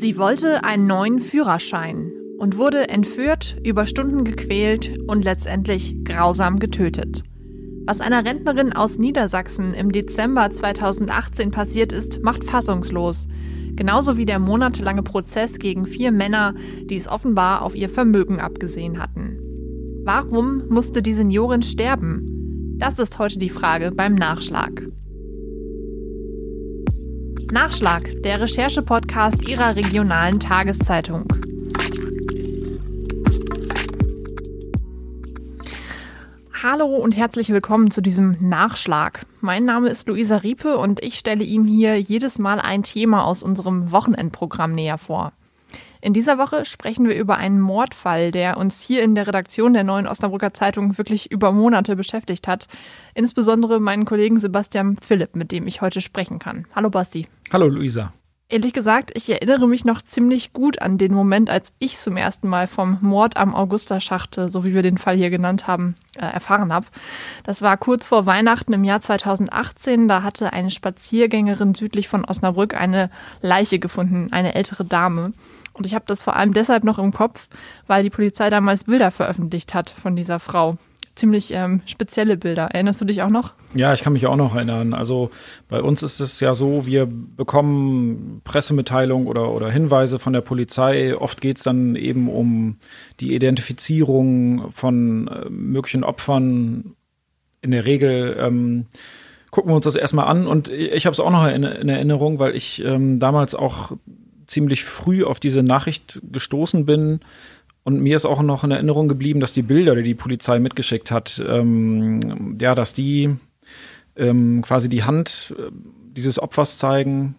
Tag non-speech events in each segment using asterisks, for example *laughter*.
Sie wollte einen neuen Führerschein und wurde entführt, über Stunden gequält und letztendlich grausam getötet. Was einer Rentnerin aus Niedersachsen im Dezember 2018 passiert ist, macht fassungslos. Genauso wie der monatelange Prozess gegen vier Männer, die es offenbar auf ihr Vermögen abgesehen hatten. Warum musste die Seniorin sterben? Das ist heute die Frage beim Nachschlag. Nachschlag, der Recherche-Podcast Ihrer regionalen Tageszeitung. Hallo und herzlich willkommen zu diesem Nachschlag. Mein Name ist Luisa Riepe und ich stelle Ihnen hier jedes Mal ein Thema aus unserem Wochenendprogramm näher vor. In dieser Woche sprechen wir über einen Mordfall, der uns hier in der Redaktion der Neuen Osnabrücker Zeitung wirklich über Monate beschäftigt hat. Insbesondere meinen Kollegen Sebastian Philipp, mit dem ich heute sprechen kann. Hallo Basti. Hallo Luisa. Ehrlich gesagt, ich erinnere mich noch ziemlich gut an den Moment, als ich zum ersten Mal vom Mord am Augusta-Schacht, so wie wir den Fall hier genannt haben, äh, erfahren habe. Das war kurz vor Weihnachten im Jahr 2018. Da hatte eine Spaziergängerin südlich von Osnabrück eine Leiche gefunden, eine ältere Dame. Und ich habe das vor allem deshalb noch im Kopf, weil die Polizei damals Bilder veröffentlicht hat von dieser Frau. Ziemlich ähm, spezielle Bilder. Erinnerst du dich auch noch? Ja, ich kann mich auch noch erinnern. Also bei uns ist es ja so, wir bekommen Pressemitteilungen oder, oder Hinweise von der Polizei. Oft geht es dann eben um die Identifizierung von äh, möglichen Opfern. In der Regel ähm, gucken wir uns das erstmal an und ich habe es auch noch in, in, Erinnerung, weil ich ähm, damals auch ziemlich früh auf diese Nachricht gestoßen bin. Und mir ist auch noch in Erinnerung geblieben, dass die Bilder, die die Polizei mitgeschickt hat, ähm, ja, dass die ähm, quasi die Hand äh, dieses Opfers zeigen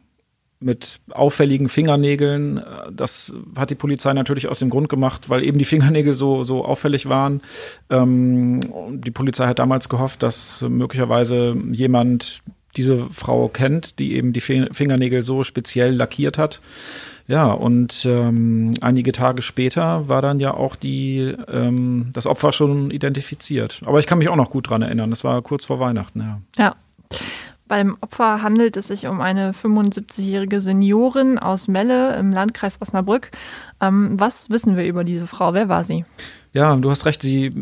mit auffälligen Fingernägeln. Das hat die Polizei natürlich aus dem Grund gemacht, weil eben die Fingernägel so, so auffällig waren. Ähm, die Polizei hat damals gehofft, dass möglicherweise jemand diese Frau kennt, die eben die Fingernägel so speziell lackiert hat. Ja, und ähm, einige Tage später war dann ja auch die, ähm, das Opfer schon identifiziert. Aber ich kann mich auch noch gut dran erinnern. Das war kurz vor Weihnachten, ja. Ja. Beim Opfer handelt es sich um eine 75-jährige Seniorin aus Melle im Landkreis Osnabrück. Ähm, was wissen wir über diese Frau? Wer war sie? Ja, du hast recht. Sie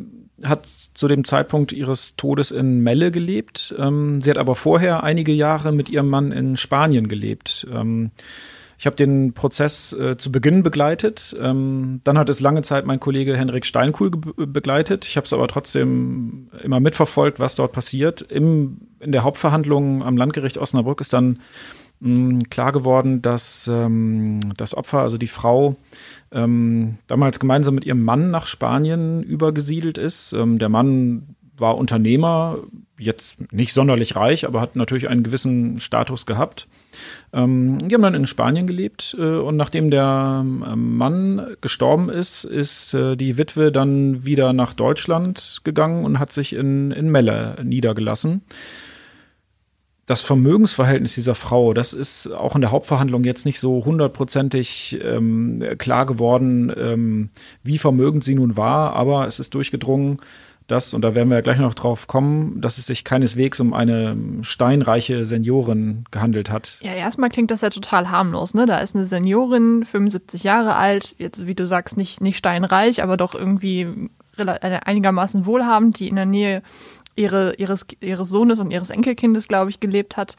hat zu dem Zeitpunkt ihres Todes in Melle gelebt. Ähm, sie hat aber vorher einige Jahre mit ihrem Mann in Spanien gelebt. Ähm, ich habe den Prozess äh, zu Beginn begleitet. Ähm, dann hat es lange Zeit mein Kollege Henrik Steinkuhl begleitet. Ich habe es aber trotzdem immer mitverfolgt, was dort passiert. Im, in der Hauptverhandlung am Landgericht Osnabrück ist dann klar geworden, dass ähm, das Opfer, also die Frau, ähm, damals gemeinsam mit ihrem Mann nach Spanien übergesiedelt ist. Ähm, der Mann war Unternehmer, jetzt nicht sonderlich reich, aber hat natürlich einen gewissen Status gehabt. Ähm, die haben dann in Spanien gelebt äh, und nachdem der ähm, Mann gestorben ist, ist äh, die Witwe dann wieder nach Deutschland gegangen und hat sich in, in Melle niedergelassen das Vermögensverhältnis dieser Frau, das ist auch in der Hauptverhandlung jetzt nicht so hundertprozentig ähm, klar geworden, ähm, wie vermögend sie nun war, aber es ist durchgedrungen, dass, und da werden wir ja gleich noch drauf kommen, dass es sich keineswegs um eine steinreiche Seniorin gehandelt hat. Ja, erstmal klingt das ja total harmlos, ne? Da ist eine Seniorin, 75 Jahre alt, jetzt, wie du sagst, nicht, nicht steinreich, aber doch irgendwie einigermaßen wohlhabend, die in der Nähe ihre, ihres, ihres Sohnes und ihres Enkelkindes, glaube ich, gelebt hat.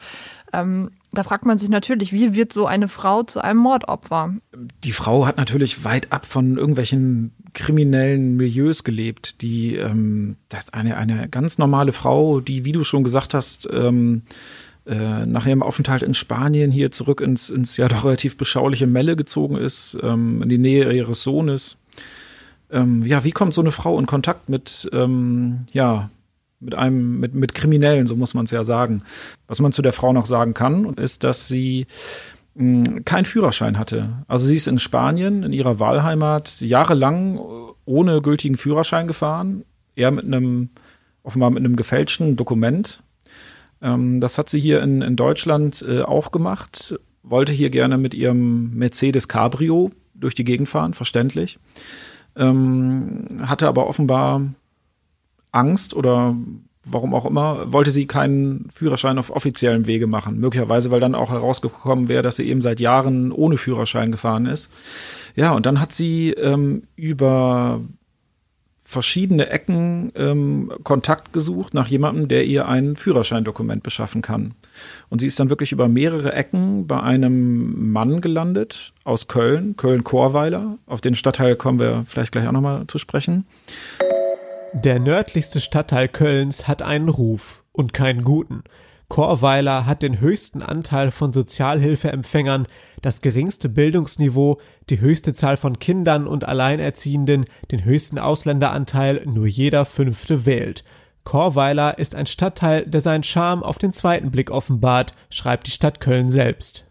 Ähm, da fragt man sich natürlich, wie wird so eine Frau zu einem Mordopfer? Die Frau hat natürlich weit ab von irgendwelchen kriminellen Milieus gelebt. Die, ähm, das ist eine, eine ganz normale Frau, die, wie du schon gesagt hast, ähm, äh, nach ihrem Aufenthalt in Spanien hier zurück ins, ins ja doch relativ beschauliche Melle gezogen ist, ähm, in die Nähe ihres Sohnes. Ähm, ja, wie kommt so eine Frau in Kontakt mit, ähm, ja, mit einem, mit, mit Kriminellen, so muss man es ja sagen. Was man zu der Frau noch sagen kann, ist, dass sie mh, hm, keinen Führerschein hatte. Also sie ist in Spanien, in ihrer Wahlheimat, jahrelang ohne gültigen Führerschein gefahren. Eher mit einem, offenbar mit einem gefälschten Dokument. Ähm, das hat sie hier in, in Deutschland äh, auch gemacht. Wollte hier gerne mit ihrem Mercedes Cabrio durch die Gegend fahren, verständlich. Ähm, hatte aber offenbar Angst oder warum auch immer, wollte sie keinen Führerschein auf offiziellem Wege machen. Möglicherweise, weil dann auch herausgekommen wäre, dass sie eben seit Jahren ohne Führerschein gefahren ist. Ja, und dann hat sie ähm, über verschiedene Ecken ähm, Kontakt gesucht nach jemandem, der ihr ein Führerscheindokument beschaffen kann. Und sie ist dann wirklich über mehrere Ecken bei einem Mann gelandet aus Köln, Köln-Chorweiler. Auf den Stadtteil kommen wir vielleicht gleich auch nochmal zu sprechen. Der nördlichste Stadtteil Kölns hat einen Ruf und keinen guten. Chorweiler hat den höchsten Anteil von Sozialhilfeempfängern, das geringste Bildungsniveau, die höchste Zahl von Kindern und Alleinerziehenden, den höchsten Ausländeranteil, nur jeder Fünfte wählt. Chorweiler ist ein Stadtteil, der seinen Charme auf den zweiten Blick offenbart, schreibt die Stadt Köln selbst.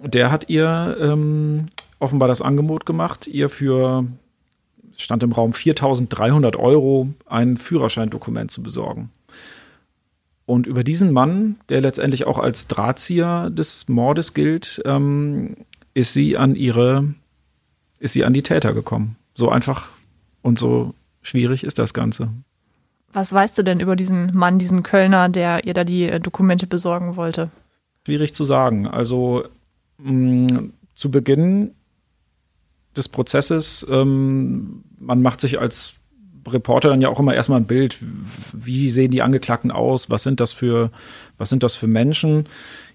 Der hat ihr ähm, offenbar das Angebot gemacht, ihr für stand im Raum 4.300 Euro ein Führerscheindokument zu besorgen. Und über diesen Mann, der letztendlich auch als Drahtzieher des Mordes gilt, ähm, ist sie an ihre, ist sie an die Täter gekommen. So einfach und so schwierig ist das Ganze. Was weißt du denn über diesen Mann, diesen Kölner, der ihr da die äh, Dokumente besorgen wollte? Schwierig zu sagen. Also mh, mm, zu Beginn des Prozesses, ähm, man macht sich als Reporter dann ja auch immer erstmal ein Bild, wie sehen die Angeklagten aus, was sind das für, was sind das für Menschen.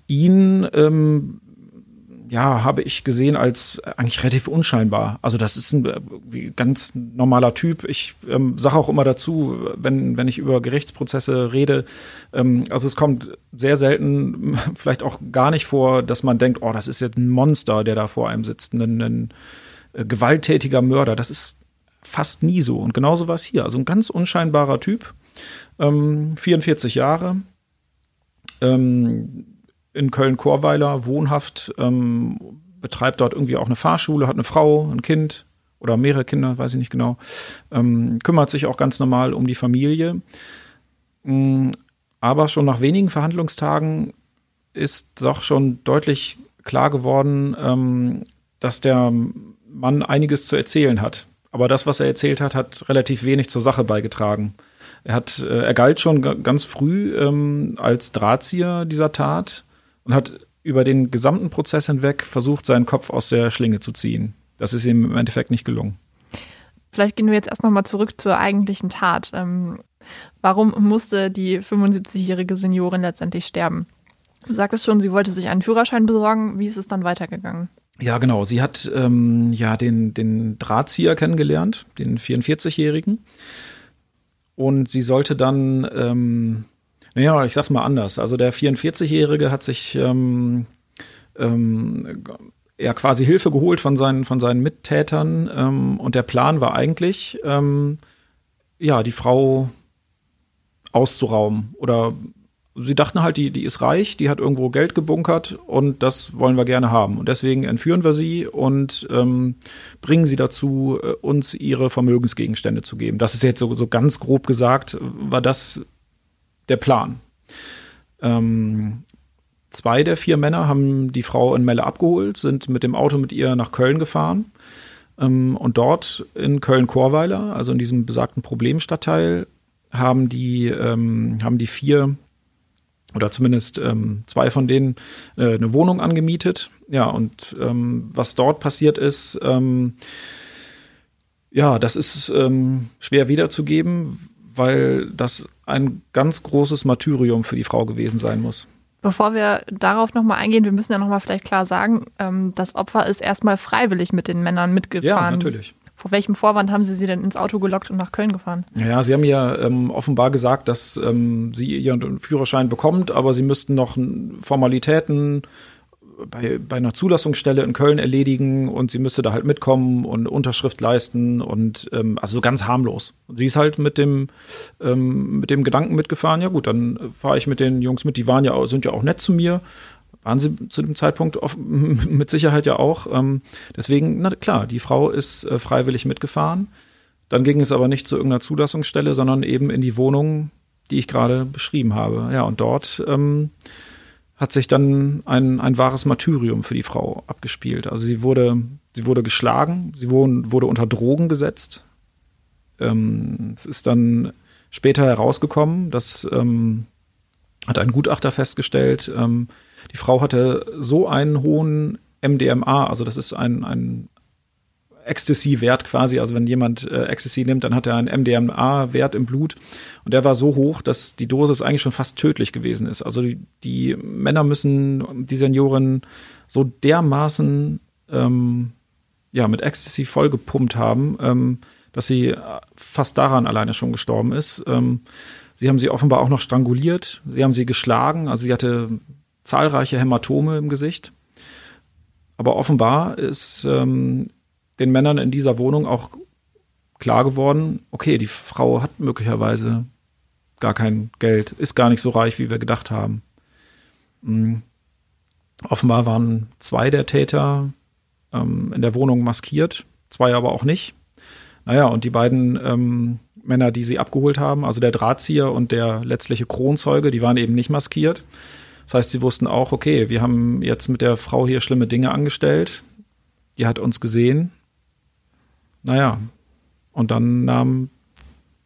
Ihn ähm, ja, habe ich gesehen als eigentlich relativ unscheinbar. Also das ist ein ganz normaler Typ. Ich ähm, sage auch immer dazu, wenn, wenn ich über Gerichtsprozesse rede, ähm, also es kommt sehr selten, *laughs* vielleicht auch gar nicht vor, dass man denkt, oh, das ist jetzt ein Monster, der da vor einem sitzt, ein, ein äh, gewalttätiger Mörder. Das ist fast nie so. Und genauso war es hier. Also ein ganz unscheinbarer Typ, ähm, 44 Jahre, ähm, in Köln-Chorweiler, wohnhaft, ähm, betreibt dort irgendwie auch eine Fahrschule, hat eine Frau, ein Kind oder mehrere Kinder, weiß ich nicht genau, ähm, kümmert sich auch ganz normal um die Familie. Mm, aber schon nach wenigen Verhandlungstagen ist doch schon deutlich klar geworden, ähm, dass der Mann einiges zu erzählen hat. Aber das, was er erzählt hat, hat relativ wenig zur Sache beigetragen. Er hat, äh, er galt schon ganz früh ähm, als Drahtzieher dieser Tat und hat über den gesamten Prozess hinweg versucht, seinen Kopf aus der Schlinge zu ziehen. Das ist ihm im Endeffekt nicht gelungen. Vielleicht gehen wir jetzt erst nochmal zurück zur eigentlichen Tat. Ähm, warum musste die 75-jährige Seniorin letztendlich sterben? Du sagtest schon, sie wollte sich einen Führerschein besorgen. Wie ist es dann weitergegangen? Ja, genau. Sie hat ähm, ja den, den Drahtzieher kennengelernt, den 44-Jährigen. Und sie sollte dann, ähm, naja, ich sag's mal anders. Also der 44-Jährige hat sich ähm, ähm, ja quasi Hilfe geholt von seinen, von seinen Mittätern. Ähm, und der Plan war eigentlich, ähm, ja, die Frau auszurauben oder sie dachten halt, die, die ist reich, die hat irgendwo Geld gebunkert und das wollen wir gerne haben. Und deswegen entführen wir sie und ähm, bringen sie dazu, äh, uns ihre Vermögensgegenstände zu geben. Das ist jetzt so, so ganz grob gesagt, war das der Plan. Ähm, zwei der vier Männer haben die Frau in Melle abgeholt, sind mit dem Auto mit ihr nach Köln gefahren. Ähm, und dort in Köln-Chorweiler, also in diesem besagten Problemstadtteil, haben die, ähm, haben die vier oder zumindest ähm, zwei von denen äh, eine Wohnung angemietet. Ja, und ähm, was dort passiert ist, ähm, ja, das ist ähm, schwer wiederzugeben, weil das ein ganz großes Martyrium für die Frau gewesen sein muss. Bevor wir darauf nochmal eingehen, wir müssen ja nochmal vielleicht klar sagen, ähm, das Opfer ist erstmal freiwillig mit den Männern mitgefahren. Ja, natürlich. Vor welchem Vorwand haben Sie sie denn ins Auto gelockt und nach Köln gefahren? Ja, Sie haben ja ähm, offenbar gesagt, dass ähm, sie ihren Führerschein bekommt, aber Sie müssten noch Formalitäten bei, bei einer Zulassungsstelle in Köln erledigen und sie müsste da halt mitkommen und Unterschrift leisten und ähm, also ganz harmlos. Sie ist halt mit dem ähm, mit dem Gedanken mitgefahren, ja gut, dann fahre ich mit den Jungs mit, die waren ja sind ja auch nett zu mir, waren sie zu dem Zeitpunkt oft, *laughs* mit Sicherheit ja auch. Ähm, deswegen, na klar, die Frau ist äh, freiwillig mitgefahren. Dann ging es aber nicht zu irgendeiner Zulassungsstelle, sondern eben in die Wohnung, die ich gerade beschrieben habe. Ja, und dort ähm, hat sich dann ein, ein wahres Martyrium für die Frau abgespielt. Also sie wurde, sie wurde geschlagen, sie wurde, wurde unter Drogen gesetzt. Ähm, es ist dann später herausgekommen, das ähm, hat ein Gutachter festgestellt, ähm, die Frau hatte so einen hohen MDMA, also das ist ein, ein Ecstasy-Wert quasi. Also wenn jemand äh, Ecstasy nimmt, dann hat er einen MDMA-Wert im Blut und der war so hoch, dass die Dosis eigentlich schon fast tödlich gewesen ist. Also die, die Männer müssen die Seniorin so dermaßen ähm, ja mit Ecstasy vollgepumpt haben, ähm, dass sie fast daran alleine schon gestorben ist. Ähm, sie haben sie offenbar auch noch stranguliert. Sie haben sie geschlagen. Also sie hatte zahlreiche Hämatome im Gesicht. Aber offenbar ist ähm, den Männern in dieser Wohnung auch klar geworden, okay, die Frau hat möglicherweise gar kein Geld, ist gar nicht so reich, wie wir gedacht haben. Mhm. Offenbar waren zwei der Täter ähm, in der Wohnung maskiert, zwei aber auch nicht. Naja, und die beiden ähm, Männer, die sie abgeholt haben, also der Drahtzieher und der letztliche Kronzeuge, die waren eben nicht maskiert. Das heißt, sie wussten auch, okay, wir haben jetzt mit der Frau hier schlimme Dinge angestellt. Die hat uns gesehen. Naja, und dann nahm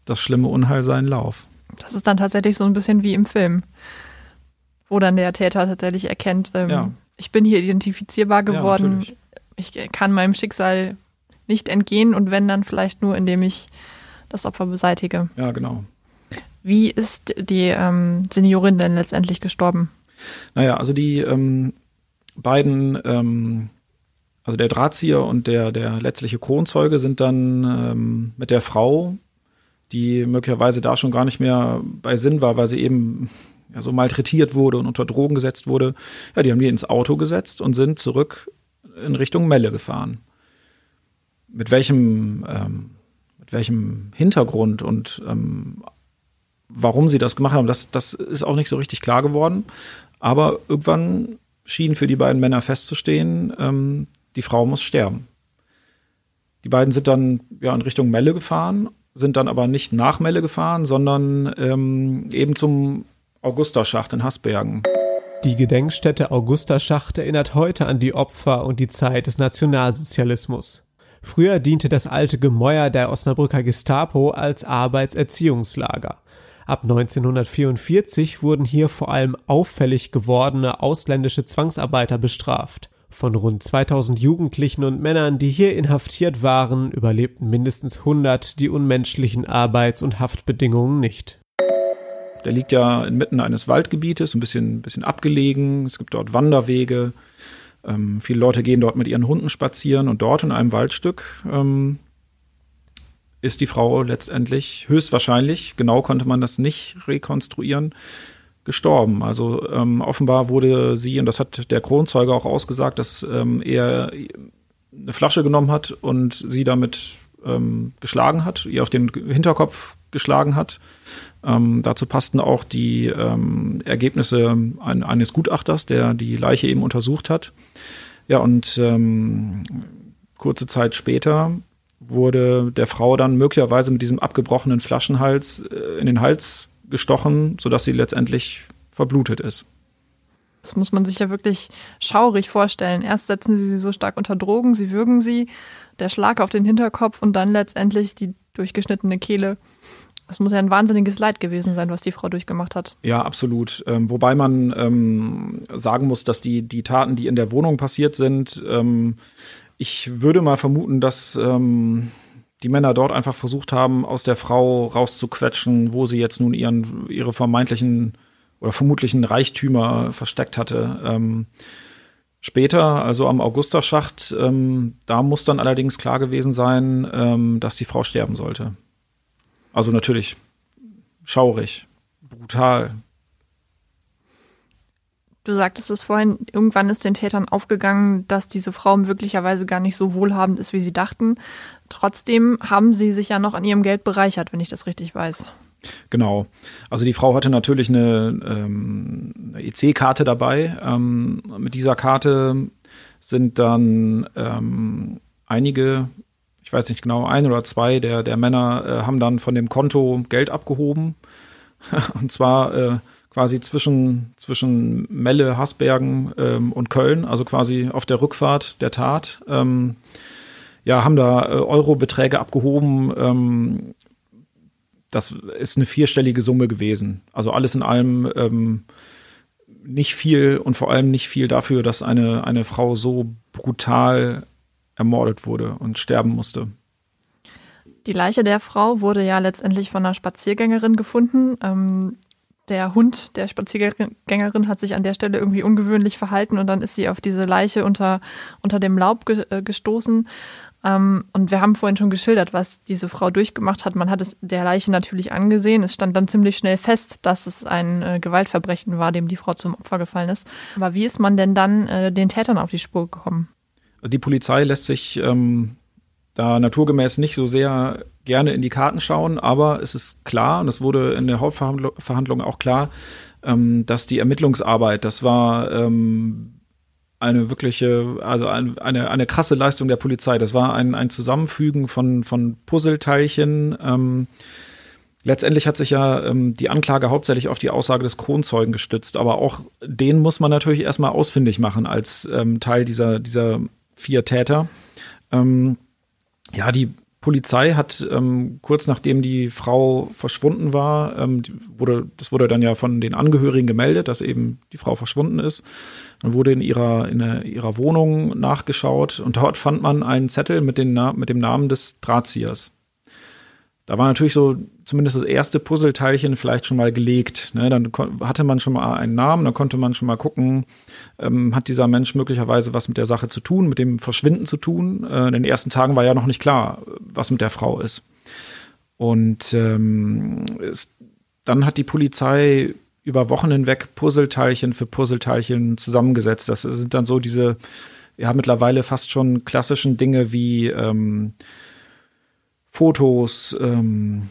das schlimme Unheil seinen Lauf. Das ist dann tatsächlich so ein bisschen wie im Film, wo dann der Täter tatsächlich erkennt, ähm, ja. ich bin hier identifizierbar geworden, ja, ich kann meinem Schicksal nicht entgehen und wenn dann vielleicht nur, indem ich das Opfer beseitige. Ja, genau. Wie ist die ähm, Seniorin denn letztendlich gestorben? Naja, also die ähm, beiden, ähm, also der Drahtzieher und der, der letztliche Kronzeuge sind dann ähm, mit der Frau, die möglicherweise da schon gar nicht mehr bei Sinn war, weil sie eben ja, so malträtiert wurde und unter Drogen gesetzt wurde. Ja, die haben die ins Auto gesetzt und sind zurück in Richtung Melle gefahren. Mit welchem, ähm, mit welchem Hintergrund und ähm, warum sie das gemacht haben, das, das ist auch nicht so richtig klar geworden. Aber irgendwann schien für die beiden Männer festzustehen, ähm, die Frau muss sterben. Die beiden sind dann ja in Richtung Melle gefahren, sind dann aber nicht nach Melle gefahren, sondern ähm, eben zum Augusterschacht in Hasbergen. Die Gedenkstätte Augusterschacht erinnert heute an die Opfer und die Zeit des Nationalsozialismus. Früher diente das alte Gemäuer der Osnabrücker Gestapo als Arbeitserziehungslager. Ab 1944 wurden hier vor allem auffällig gewordene ausländische Zwangsarbeiter bestraft. Von rund 2000 Jugendlichen und Männern, die hier inhaftiert waren, überlebten mindestens 100 die unmenschlichen Arbeits- und Haftbedingungen nicht. Der liegt ja inmitten eines Waldgebietes, ein bisschen, bisschen abgelegen. Es gibt dort Wanderwege. Ähm, viele Leute gehen dort mit ihren Hunden spazieren und dort in einem Waldstück ähm, ist die Frau letztendlich höchstwahrscheinlich, genau konnte man das nicht rekonstruieren, gestorben. Also ähm, offenbar wurde sie, und das hat der Kronzeuge auch ausgesagt, dass ähm, er eine Flasche genommen hat und sie damit ähm, geschlagen hat, ihr auf den Hinterkopf geschlagen hat. Ähm, dazu passten auch die ähm, Ergebnisse ein, eines Gutachters, der die Leiche eben untersucht hat. Ja, und ähm, kurze Zeit später wurde der Frau dann möglicherweise mit diesem abgebrochenen Flaschenhals äh, in den Hals gestochen, sodass sie letztendlich verblutet ist. Das muss man sich ja wirklich schaurig vorstellen. Erst setzen sie sie so stark unter Drogen, sie würgen sie, der Schlag auf den Hinterkopf und dann letztendlich die durchgeschnittene Kehle. Das muss ja ein wahnsinniges Leid gewesen sein, was die Frau durchgemacht hat. Ja, absolut. Ähm, wobei man ähm, sagen muss, dass die, die Taten, die in der Wohnung passiert sind, ähm, ich würde mal vermuten, dass ähm, die Männer dort einfach versucht haben, aus der Frau rauszuquetschen, wo sie jetzt nun ihren, ihre vermeintlichen oder vermutlichen Reichtümer versteckt hatte. Ähm, später, also am Augusterschacht, ähm, da muss dann allerdings klar gewesen sein, ähm, dass die Frau sterben sollte. Also natürlich schaurig, brutal, Du sagtest es vorhin, irgendwann ist den Tätern aufgegangen, dass diese Frau möglicherweise gar nicht so wohlhabend ist, wie sie dachten. Trotzdem haben sie sich ja noch an ihrem Geld bereichert, wenn ich das richtig weiß. Genau. Also die Frau hatte natürlich eine, ähm, eine EC-Karte dabei. Ähm, mit dieser Karte sind dann ähm, einige, ich weiß nicht genau, ein oder zwei der, der Männer äh, haben dann von dem Konto Geld abgehoben. *laughs* Und zwar äh, quasi zwischen, zwischen Melle, Hasbergen ähm, und Köln, also quasi auf der Rückfahrt der Tat. Ähm, ja, haben da äh, Eurobeträge abgehoben, ähm, das ist eine vierstellige Summe gewesen. Also alles in allem ähm, nicht viel und vor allem nicht viel dafür, dass eine, eine Frau so brutal ermordet wurde und sterben musste. Die Leiche der Frau wurde ja letztendlich von einer Spaziergängerin gefunden. Ähm, der Hund der Spaziergängerin hat sich an der Stelle irgendwie ungewöhnlich verhalten und dann ist sie auf diese Leiche unter, unter dem Laub ge äh, gestoßen. Ähm, und wir haben vorhin schon geschildert, was diese Frau durchgemacht hat. Man hat es der Leiche natürlich angesehen. Es stand dann ziemlich schnell fest, dass es ein äh, Gewaltverbrechen war, dem die Frau zum Opfer gefallen ist. Aber wie ist man denn dann äh, den Tätern auf die Spur gekommen? Die Polizei lässt sich ähm, da naturgemäß nicht so sehr gerne in die Karten schauen, aber es ist klar, und es wurde in der Hauptverhandlung auch klar, ähm, dass die Ermittlungsarbeit, das war ähm, eine wirkliche, also ein, eine, eine krasse Leistung der Polizei. Das war ein, ein Zusammenfügen von, von Puzzleteilchen. Ähm, letztendlich hat sich ja ähm, die Anklage hauptsächlich auf die Aussage des Kronzeugen gestützt, aber auch den muss man natürlich erstmal ausfindig machen als ähm, Teil dieser, dieser vier Täter. Ähm, ja, die Polizei hat ähm, kurz nachdem die Frau verschwunden war, ähm, wurde, das wurde dann ja von den Angehörigen gemeldet, dass eben die Frau verschwunden ist. Dann wurde in ihrer, in ihrer Wohnung nachgeschaut und dort fand man einen Zettel mit, den, mit dem Namen des Drahtziehers da war natürlich so zumindest das erste Puzzleteilchen vielleicht schon mal gelegt. Ne? Dann hatte man schon mal einen Namen, dann konnte man schon mal gucken, ähm, hat dieser Mensch möglicherweise was mit der Sache zu tun, mit dem Verschwinden zu tun. Äh, in den ersten Tagen war ja noch nicht klar, was mit der Frau ist. Und ähm, es, dann hat die Polizei über Wochen hinweg Puzzleteilchen für Puzzleteilchen zusammengesetzt. Das sind dann so diese, ja, mittlerweile fast schon klassischen Dinge wie ähm, Fotos, ähm,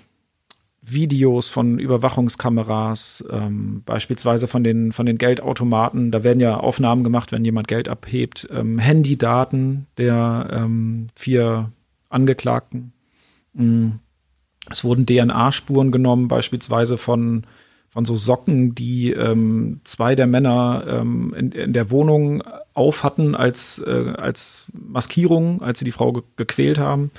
Videos von Überwachungskameras, ähm, beispielsweise von den, von den Geldautomaten. Da werden ja Aufnahmen gemacht, wenn jemand Geld abhebt. Ähm, Handydaten der ähm, vier Angeklagten. Mhm. Es wurden DNA-Spuren genommen, beispielsweise von, von so Socken, die ähm, zwei der Männer ähm, in, in der Wohnung auf hatten als, äh, als Maskierung, als sie die Frau ge gequält haben.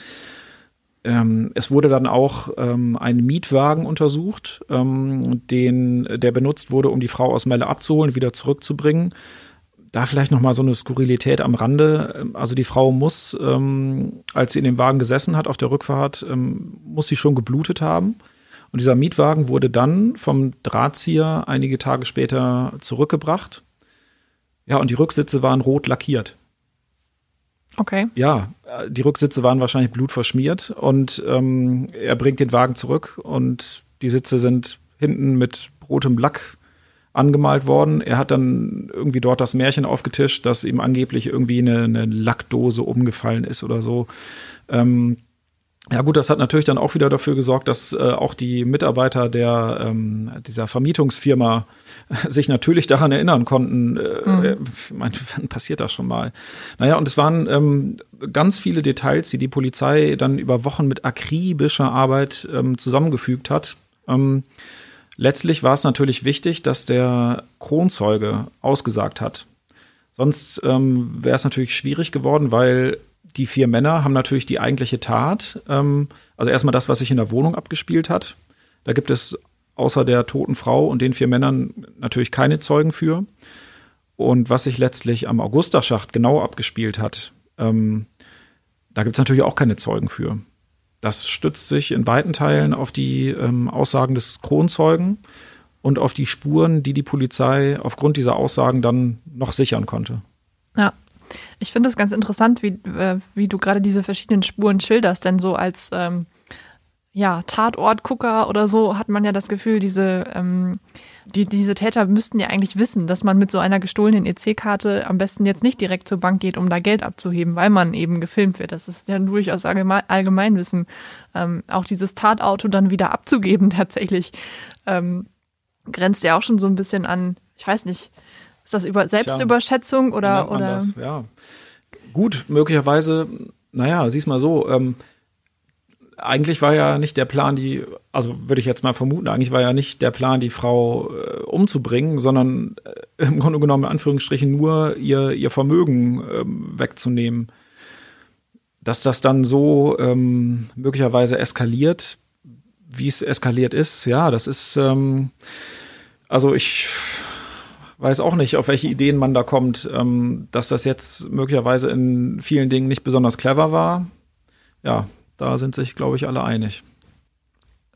Ähm, es wurde dann auch ähm, ein Mietwagen untersucht, ähm, den, der benutzt wurde, um die Frau aus Melle abzuholen, wieder zurückzubringen. Da vielleicht noch mal so eine Skurrilität am Rande. Also die Frau muss, ähm, als sie in dem Wagen gesessen hat auf der Rückfahrt, ähm, muss sie schon geblutet haben. Und dieser Mietwagen wurde dann vom Drahtzieher einige Tage später zurückgebracht. Ja, und die Rücksitze waren rot lackiert. Okay. Ja, die Rücksitze waren wahrscheinlich blutverschmiert und ähm, er bringt den Wagen zurück und die Sitze sind hinten mit rotem Lack angemalt worden. Er hat dann irgendwie dort das Märchen aufgetischt, dass ihm angeblich irgendwie eine, eine Lackdose umgefallen ist oder so. Ähm, ja gut, das hat natürlich dann auch wieder dafür gesorgt, dass äh, auch die Mitarbeiter der ähm, dieser Vermietungsfirma *laughs* sich natürlich daran erinnern konnten. Äh, mhm. Äh, ich meine, *laughs* wann passiert das schon mal? Naja, und es waren ähm, ganz viele Details, die die Polizei dann über Wochen mit akribischer Arbeit ähm, zusammengefügt hat. Ähm, letztlich war es natürlich wichtig, dass der Kronzeuge ausgesagt hat. Sonst ähm, wäre es natürlich schwierig geworden, weil die vier Männer haben natürlich die eigentliche Tat. Ähm, also erstmal das, was sich in der Wohnung abgespielt hat. Da gibt es außer der toten Frau und den vier Männern natürlich keine Zeugen für. Und was sich letztlich am Augusterschacht genau abgespielt hat, ähm, da gibt es natürlich auch keine Zeugen für. Das stützt sich in weiten Teilen auf die ähm, Aussagen des Kronzeugen und auf die Spuren, die die Polizei aufgrund dieser Aussagen dann noch sichern konnte. Ja, ich finde es ganz interessant, wie, äh, wie du gerade diese verschiedenen Spuren schilderst, denn so als ähm, ja, Tatortgucker oder so hat man ja das Gefühl, diese, ähm, die, diese Täter müssten ja eigentlich wissen, dass man mit so einer gestohlenen EC-Karte am besten jetzt nicht direkt zur Bank geht, um da Geld abzuheben, weil man eben gefilmt wird. Das ist ja durchaus Allgemeinwissen. Ähm, auch dieses Tatauto dann wieder abzugeben *laughs* tatsächlich ähm, grenzt ja auch schon so ein bisschen an, ich weiß nicht, ist das über Selbstüberschätzung Tja, oder? oder? Das, ja. Gut, möglicherweise, naja, sieh's mal so, ähm, eigentlich war ja nicht der Plan, die, also würde ich jetzt mal vermuten, eigentlich war ja nicht der Plan, die Frau äh, umzubringen, sondern äh, im Grunde genommen in Anführungsstrichen nur ihr, ihr Vermögen ähm, wegzunehmen. Dass das dann so ähm, möglicherweise eskaliert, wie es eskaliert ist, ja, das ist, ähm, also ich weiß auch nicht, auf welche Ideen man da kommt, ähm, dass das jetzt möglicherweise in vielen Dingen nicht besonders clever war. Ja, da sind sich, glaube ich, alle einig.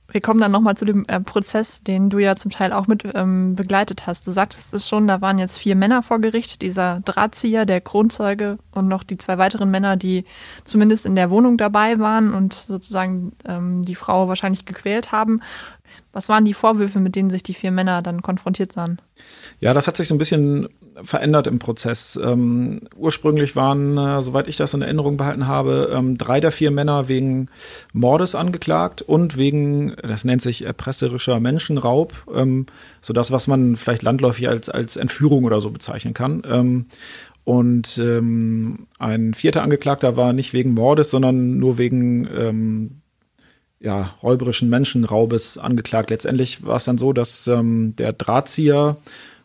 Wir kommen dann nochmal zu dem äh, Prozess, den du ja zum Teil auch mit ähm, begleitet hast. Du sagtest es schon, da waren jetzt vier Männer vor Gericht, dieser Drahtzieher, der Kronzeuge und noch die zwei weiteren Männer, die zumindest in der Wohnung dabei waren und sozusagen ähm, die Frau wahrscheinlich gequält haben. Was waren die Vorwürfe, mit denen sich die vier Männer dann konfrontiert sahen? Ja, das hat sich so ein bisschen verändert im Prozess. Ähm, ursprünglich waren, äh, soweit ich das in Erinnerung behalten habe, ähm, drei der vier Männer wegen Mordes angeklagt und wegen, das nennt sich erpresserischer Menschenraub, ähm, so das, was man vielleicht landläufig als, als Entführung oder so bezeichnen kann. Ähm, und ähm, ein vierter Angeklagter war nicht wegen Mordes, sondern nur wegen ähm, ja, räuberischen Menschenraubes angeklagt. Letztendlich war es dann so, dass ähm, der Drahtzieher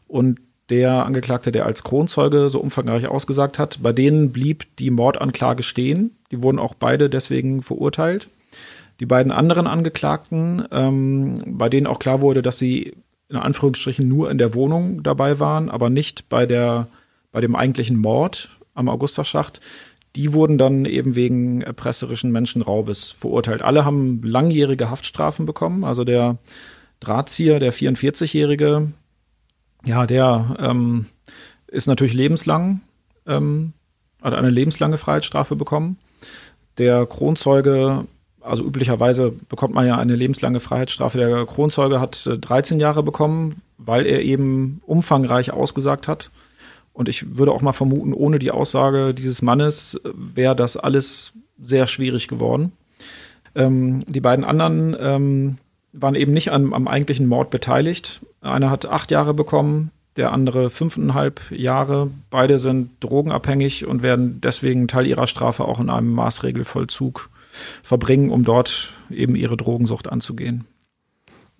und der Angeklagte, der als Kronzeuge so umfangreich ausgesagt hat, bei denen blieb die Mordanklage stehen. Die wurden auch beide deswegen verurteilt. Die beiden anderen Angeklagten, ähm, bei denen auch klar wurde, dass sie in Anführungsstrichen nur in der Wohnung dabei waren, aber nicht bei der, bei dem eigentlichen Mord am Augusterschacht, die wurden dann eben wegen erpresserischen Menschenraubes verurteilt. Alle haben langjährige Haftstrafen bekommen. Also der Drahtzieher, der 44-Jährige, ja, der ähm, ist natürlich lebenslang, ähm, hat eine lebenslange Freiheitsstrafe bekommen. Der Kronzeuge, also üblicherweise bekommt man ja eine lebenslange Freiheitsstrafe. Der Kronzeuge hat 13 äh, Jahre bekommen, weil er eben umfangreich ausgesagt hat und ich würde auch mal vermuten, ohne die Aussage dieses Mannes wäre das alles sehr schwierig geworden. Ähm, die beiden anderen ähm, waren eben nicht am, am eigentlichen Mord beteiligt. Einer hat acht Jahre bekommen, der andere fünfeinhalb Jahre. Beide sind drogenabhängig und werden deswegen Teil ihrer Strafe auch in einem Maßregelvollzug verbringen, um dort eben ihre Drogensucht anzugehen.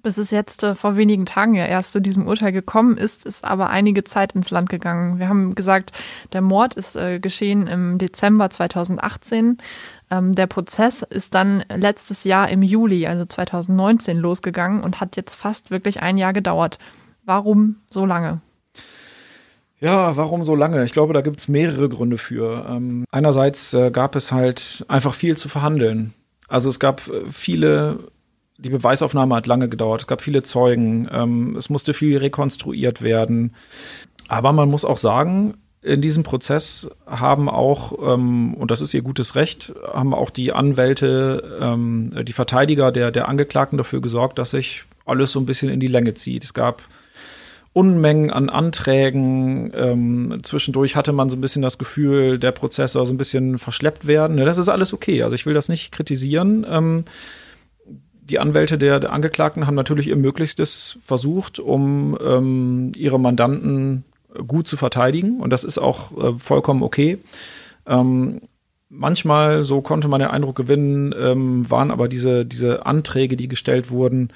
Bis es jetzt äh, vor wenigen Tagen ja erst zu diesem Urteil gekommen ist, ist aber einige Zeit ins Land gegangen. Wir haben gesagt, der Mord ist äh, geschehen im Dezember 2018. Ähm, der Prozess ist dann letztes Jahr im Juli, also 2019, losgegangen und hat jetzt fast wirklich ein Jahr gedauert. Warum so lange? Ja, warum so lange? Ich glaube, da gibt es mehrere Gründe für. Ähm, einerseits äh, gab es halt einfach viel zu verhandeln. Also es gab äh, viele die Beweisaufnahme hat lange gedauert. Es gab viele Zeugen. Ähm, es musste viel rekonstruiert werden. Aber man muss auch sagen, in diesem Prozess haben auch, ähm, und das ist ihr gutes Recht, haben auch die Anwälte, ähm, die Verteidiger der, der Angeklagten dafür gesorgt, dass sich alles so ein bisschen in die Länge zieht. Es gab Unmengen an Anträgen. Ähm, zwischendurch hatte man so ein bisschen das Gefühl, der Prozess soll so ein bisschen verschleppt werden. Das ist alles okay. Also ich will das nicht kritisieren. Ähm, die Anwälte der, der, Angeklagten haben natürlich ihr Möglichstes versucht, um ähm, ihre Mandanten gut zu verteidigen. Und das ist auch äh, vollkommen okay. Ähm, manchmal, so konnte man den Eindruck gewinnen, ähm, waren aber diese, diese Anträge, die gestellt wurden,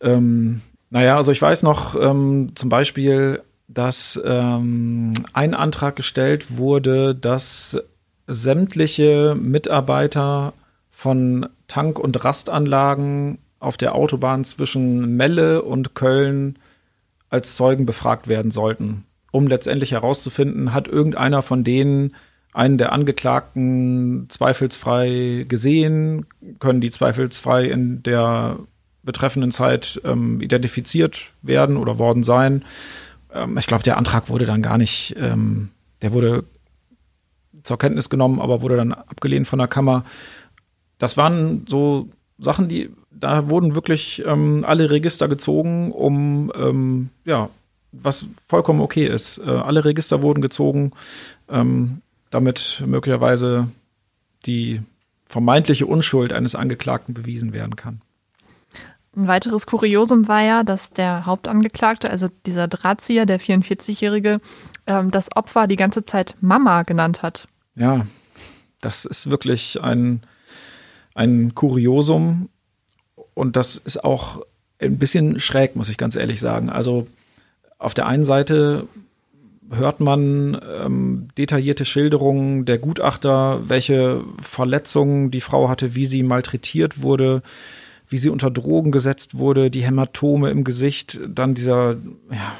ähm, naja, also ich weiß noch ähm, zum Beispiel, dass ähm, ein Antrag gestellt wurde, dass sämtliche Mitarbeiter von Tank- und Rastanlagen auf der Autobahn zwischen Melle und Köln als Zeugen befragt werden sollten, um letztendlich herauszufinden, hat irgendeiner von denen einen der Angeklagten zweifelsfrei gesehen, können die zweifelsfrei in der betreffenden Zeit ähm, identifiziert werden oder worden sein. Ähm, ich glaube, der Antrag wurde dann gar nicht, ähm, der wurde zur Kenntnis genommen, aber wurde dann abgelehnt von der Kammer das waren so Sachen, die, da wurden wirklich ähm, alle Register gezogen, um, ähm, ja, was vollkommen okay ist. Äh, alle Register wurden gezogen, ähm, damit möglicherweise die vermeintliche Unschuld eines Angeklagten bewiesen werden kann. Ein weiteres Kuriosum war ja, dass der Hauptangeklagte, also dieser Drahtzieher, der 44-Jährige, ähm, das Opfer die ganze Zeit Mama genannt hat. Ja, das ist wirklich ein ein Kuriosum und das ist auch ein bisschen schräg, muss ich ganz ehrlich sagen. Also auf der einen Seite hört man ähm, detaillierte Schilderungen der Gutachter, welche Verletzungen die Frau hatte, wie sie malträtiert wurde, wie sie unter Drogen gesetzt wurde, die Hämatome im Gesicht, dann dieser ja,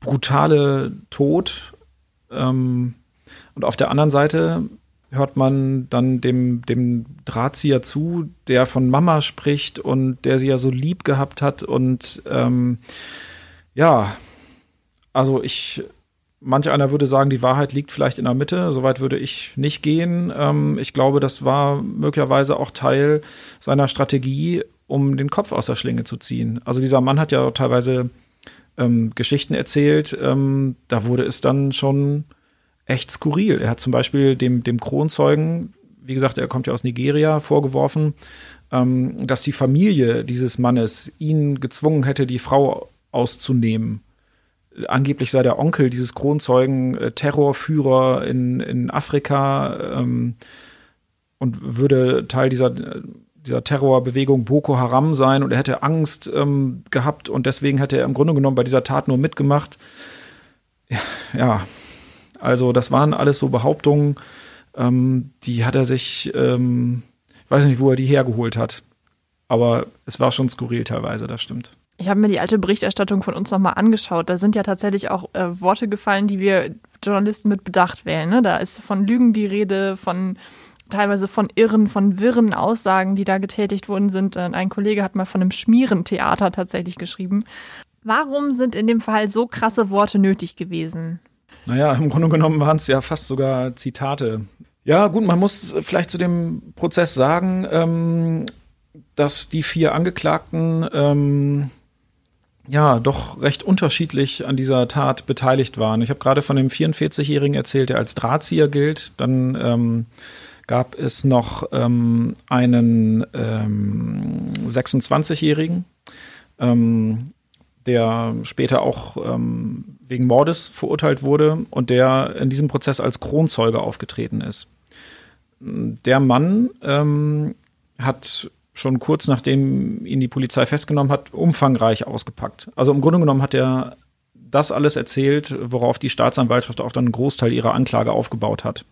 brutale Tod. Ähm, und auf der anderen Seite hört man dann dem, dem Drahtzieher zu, der von Mama spricht und der sie ja so lieb gehabt hat. Und ähm, ja, also ich, manch einer würde sagen, die Wahrheit liegt vielleicht in der Mitte. Soweit würde ich nicht gehen. Ähm, ich glaube, das war möglicherweise auch Teil seiner Strategie, um den Kopf aus der Schlinge zu ziehen. Also dieser Mann hat ja teilweise ähm, Geschichten erzählt. Ähm, da wurde es dann schon echt skurril. Er hat zum Beispiel dem, dem Kronzeugen, wie gesagt, er kommt ja aus Nigeria, vorgeworfen, ähm, dass die Familie dieses Mannes ihn gezwungen hätte, die Frau auszunehmen. Angeblich sei der Onkel dieses Kronzeugen äh, Terrorführer in, in Afrika ähm, und würde Teil dieser, dieser Terrorbewegung Boko Haram sein und er hätte Angst ähm, gehabt und deswegen hätte er im Grunde genommen bei dieser Tat nur mitgemacht. Ja, also das waren alles so Behauptungen, ähm, die hat er sich, ähm, ich weiß nicht, wo er die hergeholt hat. Aber es war schon skurril teilweise, das stimmt. Ich habe mir die alte Berichterstattung von uns nochmal angeschaut. Da sind ja tatsächlich auch äh, Worte gefallen, die wir Journalisten mit Bedacht wählen. Ne? Da ist von Lügen die Rede, von teilweise von irren, von wirren Aussagen, die da getätigt worden sind. Äh, ein Kollege hat mal von einem Schmierentheater tatsächlich geschrieben. Warum sind in dem Fall so krasse Worte nötig gewesen? Naja, im Grunde genommen waren es ja fast sogar Zitate. Ja, gut, man muss vielleicht zu dem Prozess sagen, ähm, dass die vier Angeklagten ähm, ja doch recht unterschiedlich an dieser Tat beteiligt waren. Ich habe gerade von dem 44-Jährigen erzählt, der als Drahtzieher gilt. Dann ähm, gab es noch ähm, einen 26-Jährigen, ähm, der später auch ähm, wegen Mordes verurteilt wurde und der in diesem Prozess als Kronzeuge aufgetreten ist. Der Mann ähm, hat schon kurz nachdem ihn die Polizei festgenommen hat, umfangreich ausgepackt. Also im Grunde genommen hat er das alles erzählt, worauf die Staatsanwaltschaft auch dann einen Großteil ihrer Anklage aufgebaut hat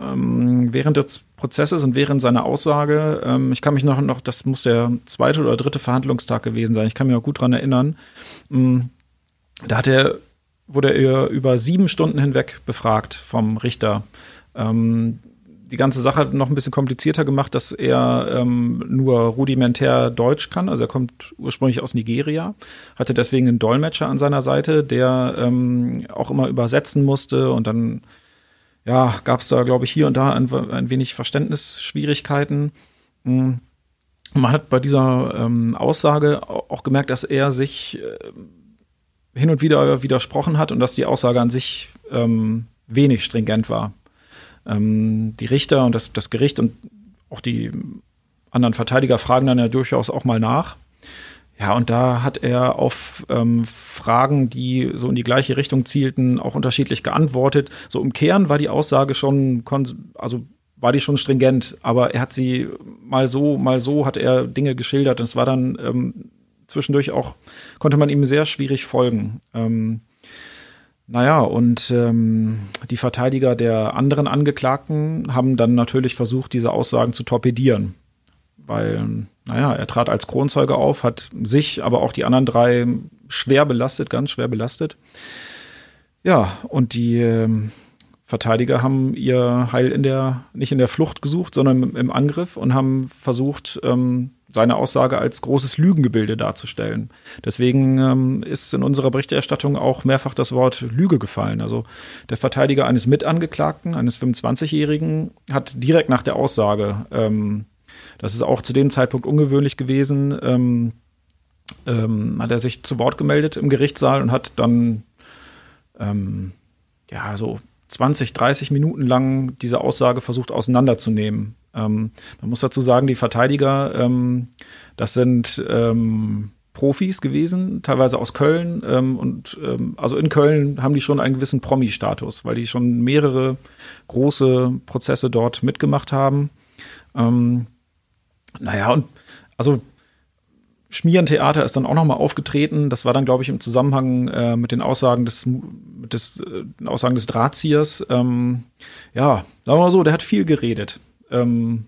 ähm, während des Prozesses und während seiner Aussage, ähm, ich kann mich noch, noch, das muss der zweite oder dritte Verhandlungstag gewesen sein, ich kann mich auch gut daran erinnern, ähm, da hat er, wurde er über sieben Stunden hinweg befragt vom Richter. Ähm, die ganze Sache hat noch ein bisschen komplizierter gemacht, dass er ähm, nur rudimentär Deutsch kann. Also er kommt ursprünglich aus Nigeria, hatte deswegen einen Dolmetscher an seiner Seite, der ähm, auch immer übersetzen musste und dann ja, gab es da, glaube ich, hier und da ein, ein wenig Verständnisschwierigkeiten. Hm. Man hat bei dieser ähm, Aussage auch gemerkt, dass er sich äh, hin und wieder widersprochen hat und dass die Aussage an sich ähm, wenig stringent war. Ähm, die Richter und das, das Gericht und auch die anderen Verteidiger fragen dann ja durchaus auch mal nach. Ja, und da hat er auf ähm, Fragen, die so in die gleiche Richtung zielten, auch unterschiedlich geantwortet. So im Kern war die Aussage schon, also war die schon stringent, aber er hat sie mal so, mal so hat er Dinge geschildert. Und es war dann ähm, zwischendurch auch, konnte man ihm sehr schwierig folgen. Ähm, naja, und ähm, die Verteidiger der anderen Angeklagten haben dann natürlich versucht, diese Aussagen zu torpedieren weil, naja, er trat als Kronzeuge auf, hat sich, aber auch die anderen drei schwer belastet, ganz schwer belastet. Ja, und die äh, Verteidiger haben ihr Heil in der, nicht in der Flucht gesucht, sondern im, im Angriff und haben versucht, ähm, seine Aussage als großes Lügengebilde darzustellen. Deswegen ähm, ist in unserer Berichterstattung auch mehrfach das Wort Lüge gefallen. Also der Verteidiger eines Mitangeklagten, eines 25-Jährigen, hat direkt nach der Aussage ähm, das ist auch zu dem Zeitpunkt ungewöhnlich gewesen. Ähm, ähm, hat er sich zu Wort gemeldet im Gerichtssaal und hat dann ähm, ja so 20, 30 Minuten lang diese Aussage versucht auseinanderzunehmen. Ähm, man muss dazu sagen, die Verteidiger, ähm, das sind ähm, Profis gewesen, teilweise aus Köln. Ähm, und ähm, also in Köln haben die schon einen gewissen Promi-Status, weil die schon mehrere große Prozesse dort mitgemacht haben. Ähm, naja, und also Schmierentheater ist dann auch nochmal aufgetreten. Das war dann, glaube ich, im Zusammenhang äh, mit den Aussagen des, des, äh, Aussagen des Drahtziehers. Ähm, ja, sagen wir mal so, der hat viel geredet. Ähm,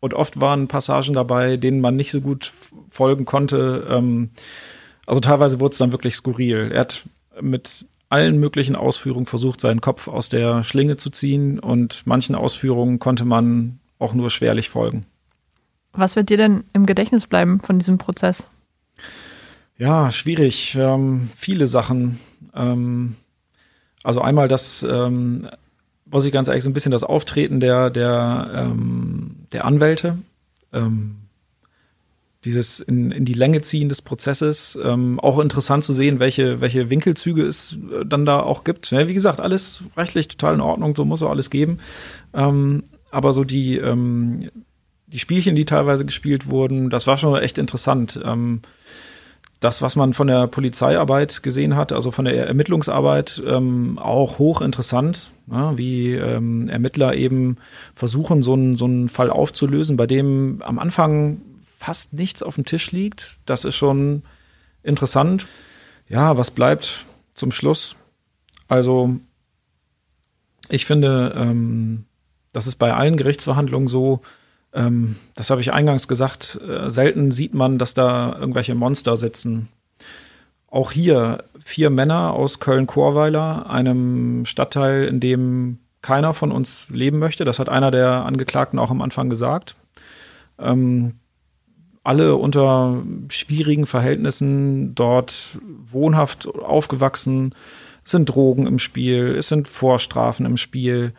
Und oft waren Passagen dabei, denen man nicht so gut folgen konnte. Ähm, also teilweise wurde es dann wirklich skurril. Er hat mit allen möglichen Ausführungen versucht, seinen Kopf aus der Schlinge zu ziehen und manchen Ausführungen konnte man auch nur schwerlich folgen. Was wird dir denn im Gedächtnis bleiben von diesem Prozess? Ja, schwierig. Ähm, viele Sachen. Ähm, also einmal das, ähm, muss ich ganz ehrlich, so ein bisschen das Auftreten der, der, ähm, der Anwälte. Ähm, dieses in, in die Länge ziehen des Prozesses. Ähm, auch interessant zu sehen, welche, welche Winkelzüge es äh, dann da auch gibt. Ja, wie gesagt, alles rechtlich total in Ordnung, so muss auch alles geben. Ähm, aber so die, ähm, die Spielchen, die teilweise gespielt wurden, das war schon echt interessant. Ähm, das, was man von der Polizeiarbeit gesehen hat, also von der Ermittlungsarbeit, ähm, auch hochinteressant, ja, wie ähm, Ermittler eben versuchen, so einen, so einen Fall aufzulösen, bei dem am Anfang fast nichts auf dem Tisch liegt. Das ist schon interessant. Ja, was bleibt zum Schluss? Also, ich finde, ähm, das ist bei allen Gerichtsverhandlungen so, ähm, das habe ich eingangs gesagt, äh, selten sieht man, dass da irgendwelche Monster sitzen. Auch hier vier Männer aus Köln-Chorweiler, einem Stadtteil, in dem keiner von uns leben möchte. Das hat einer der Angeklagten auch am Anfang gesagt. Ähm, alle unter schwierigen Verhältnissen dort wohnhaft aufgewachsen. Es sind Drogen im Spiel, es sind Vorstrafen im Spiel.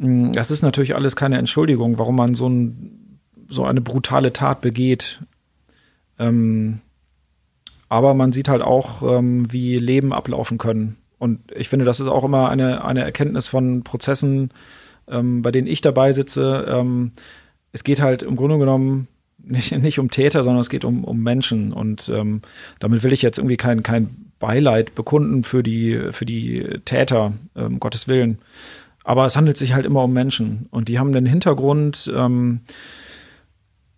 Mm, das ist natürlich alles keine Entschuldigung, warum man so, ein, so eine brutale Tat begeht. Ähm, aber man sieht halt auch, ähm, wie Leben ablaufen können. Und ich finde, das ist auch immer eine, eine Erkenntnis von Prozessen, ähm, bei denen ich dabei sitze. Ähm, es geht halt im Grunde genommen nicht, nicht um Täter, sondern es geht um, um Menschen. Und ähm, damit will ich jetzt irgendwie kein, kein Beileid bekunden für die, für die Täter, um Gottes Willen. Aber es handelt sich halt immer um Menschen und die haben den Hintergrund, ähm,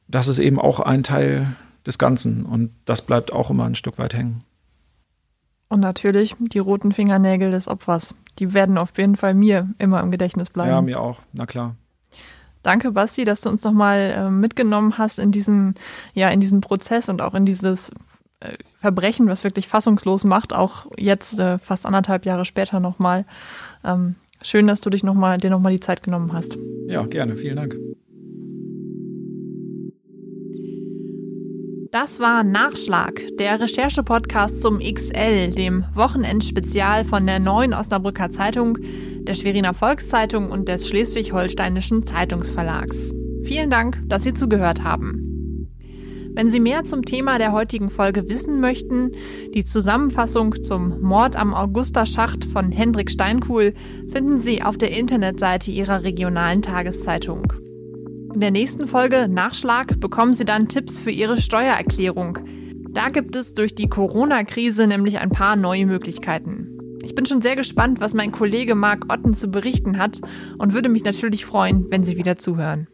das ist eben auch ein Teil des Ganzen und das bleibt auch immer ein Stück weit hängen. Und natürlich die roten Fingernägel des Opfers. Die werden auf jeden Fall mir immer im Gedächtnis bleiben. Ja, mir auch, na klar. Danke, Basti, dass du uns nochmal äh, mitgenommen hast in diesen, ja, in diesen Prozess und auch in dieses äh, Verbrechen, was wirklich fassungslos macht, auch jetzt äh, fast anderthalb Jahre später nochmal. Ähm, Schön, dass du dich noch mal, dir nochmal die Zeit genommen hast. Ja, gerne. Vielen Dank. Das war Nachschlag, der Recherche-Podcast zum XL, dem Wochenendspezial von der Neuen Osnabrücker Zeitung, der Schweriner Volkszeitung und des Schleswig-Holsteinischen Zeitungsverlags. Vielen Dank, dass Sie zugehört haben. Wenn Sie mehr zum Thema der heutigen Folge wissen möchten, die Zusammenfassung zum Mord am Augusta-Schacht von Hendrik Steinkuhl finden Sie auf der Internetseite Ihrer regionalen Tageszeitung. In der nächsten Folge Nachschlag bekommen Sie dann Tipps für Ihre Steuererklärung. Da gibt es durch die Corona-Krise nämlich ein paar neue Möglichkeiten. Ich bin schon sehr gespannt, was mein Kollege Marc Otten zu berichten hat und würde mich natürlich freuen, wenn Sie wieder zuhören.